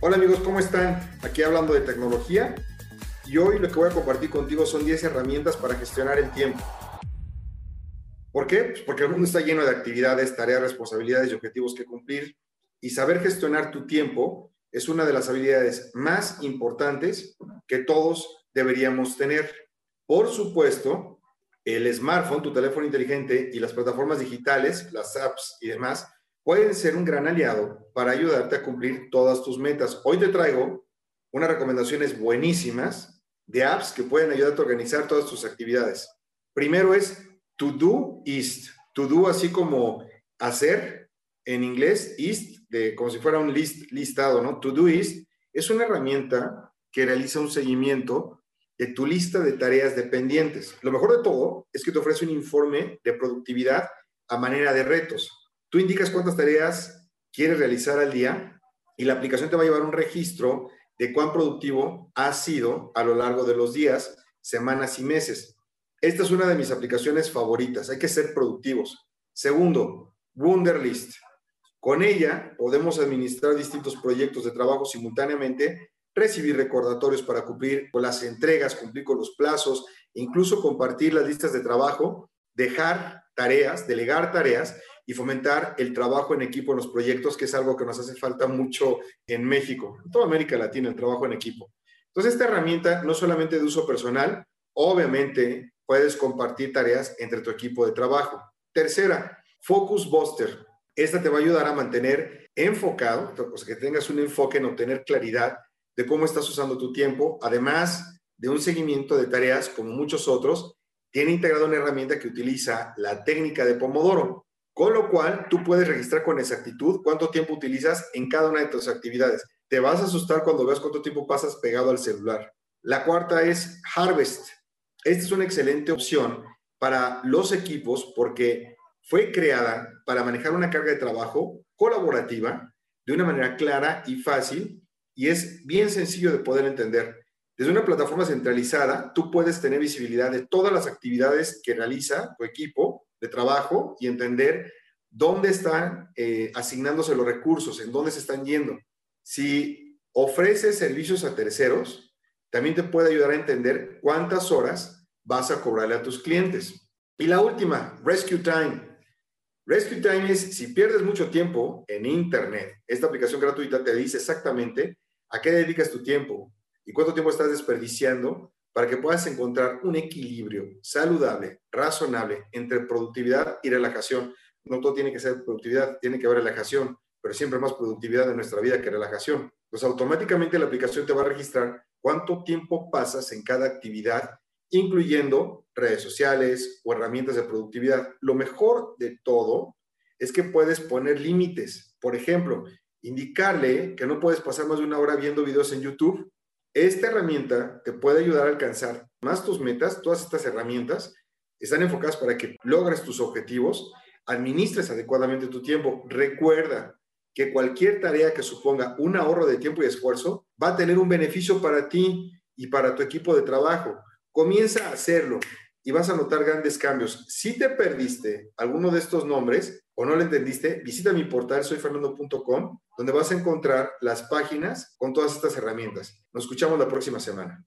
Hola amigos, ¿cómo están? Aquí hablando de tecnología y hoy lo que voy a compartir contigo son 10 herramientas para gestionar el tiempo. ¿Por qué? Pues porque el mundo está lleno de actividades, tareas, responsabilidades y objetivos que cumplir y saber gestionar tu tiempo es una de las habilidades más importantes que todos deberíamos tener. Por supuesto, el smartphone, tu teléfono inteligente y las plataformas digitales, las apps y demás, pueden ser un gran aliado para ayudarte a cumplir todas tus metas. Hoy te traigo unas recomendaciones buenísimas de apps que pueden ayudarte a organizar todas tus actividades. Primero es To Do East. To Do así como hacer en inglés, East, de, como si fuera un list, listado, ¿no? To Do East es una herramienta que realiza un seguimiento de tu lista de tareas dependientes. Lo mejor de todo es que te ofrece un informe de productividad a manera de retos. Tú indicas cuántas tareas quieres realizar al día y la aplicación te va a llevar un registro de cuán productivo has sido a lo largo de los días, semanas y meses. Esta es una de mis aplicaciones favoritas. Hay que ser productivos. Segundo, Wunderlist. Con ella podemos administrar distintos proyectos de trabajo simultáneamente, recibir recordatorios para cumplir con las entregas, cumplir con los plazos, incluso compartir las listas de trabajo, dejar tareas, delegar tareas y fomentar el trabajo en equipo en los proyectos, que es algo que nos hace falta mucho en México, en toda América Latina, el trabajo en equipo. Entonces, esta herramienta no solamente de uso personal, obviamente puedes compartir tareas entre tu equipo de trabajo. Tercera, Focus Buster. Esta te va a ayudar a mantener enfocado, o sea, que tengas un enfoque en obtener claridad de cómo estás usando tu tiempo, además de un seguimiento de tareas como muchos otros, tiene integrado una herramienta que utiliza la técnica de Pomodoro. Con lo cual, tú puedes registrar con exactitud cuánto tiempo utilizas en cada una de tus actividades. Te vas a asustar cuando veas cuánto tiempo pasas pegado al celular. La cuarta es Harvest. Esta es una excelente opción para los equipos porque fue creada para manejar una carga de trabajo colaborativa de una manera clara y fácil y es bien sencillo de poder entender. Desde una plataforma centralizada, tú puedes tener visibilidad de todas las actividades que realiza tu equipo de trabajo y entender dónde están eh, asignándose los recursos, en dónde se están yendo. Si ofreces servicios a terceros, también te puede ayudar a entender cuántas horas vas a cobrarle a tus clientes. Y la última, Rescue Time. Rescue Time es si pierdes mucho tiempo en Internet, esta aplicación gratuita te dice exactamente a qué dedicas tu tiempo y cuánto tiempo estás desperdiciando para que puedas encontrar un equilibrio saludable, razonable entre productividad y relajación. No todo tiene que ser productividad, tiene que haber relajación, pero siempre más productividad en nuestra vida que relajación. Pues automáticamente la aplicación te va a registrar cuánto tiempo pasas en cada actividad, incluyendo redes sociales o herramientas de productividad. Lo mejor de todo es que puedes poner límites. Por ejemplo, indicarle que no puedes pasar más de una hora viendo videos en YouTube esta herramienta te puede ayudar a alcanzar más tus metas. Todas estas herramientas están enfocadas para que logres tus objetivos, administres adecuadamente tu tiempo. Recuerda que cualquier tarea que suponga un ahorro de tiempo y esfuerzo va a tener un beneficio para ti y para tu equipo de trabajo. Comienza a hacerlo y vas a notar grandes cambios. Si te perdiste alguno de estos nombres o no lo entendiste, visita mi portal soyfernando.com, donde vas a encontrar las páginas con todas estas herramientas. Nos escuchamos la próxima semana.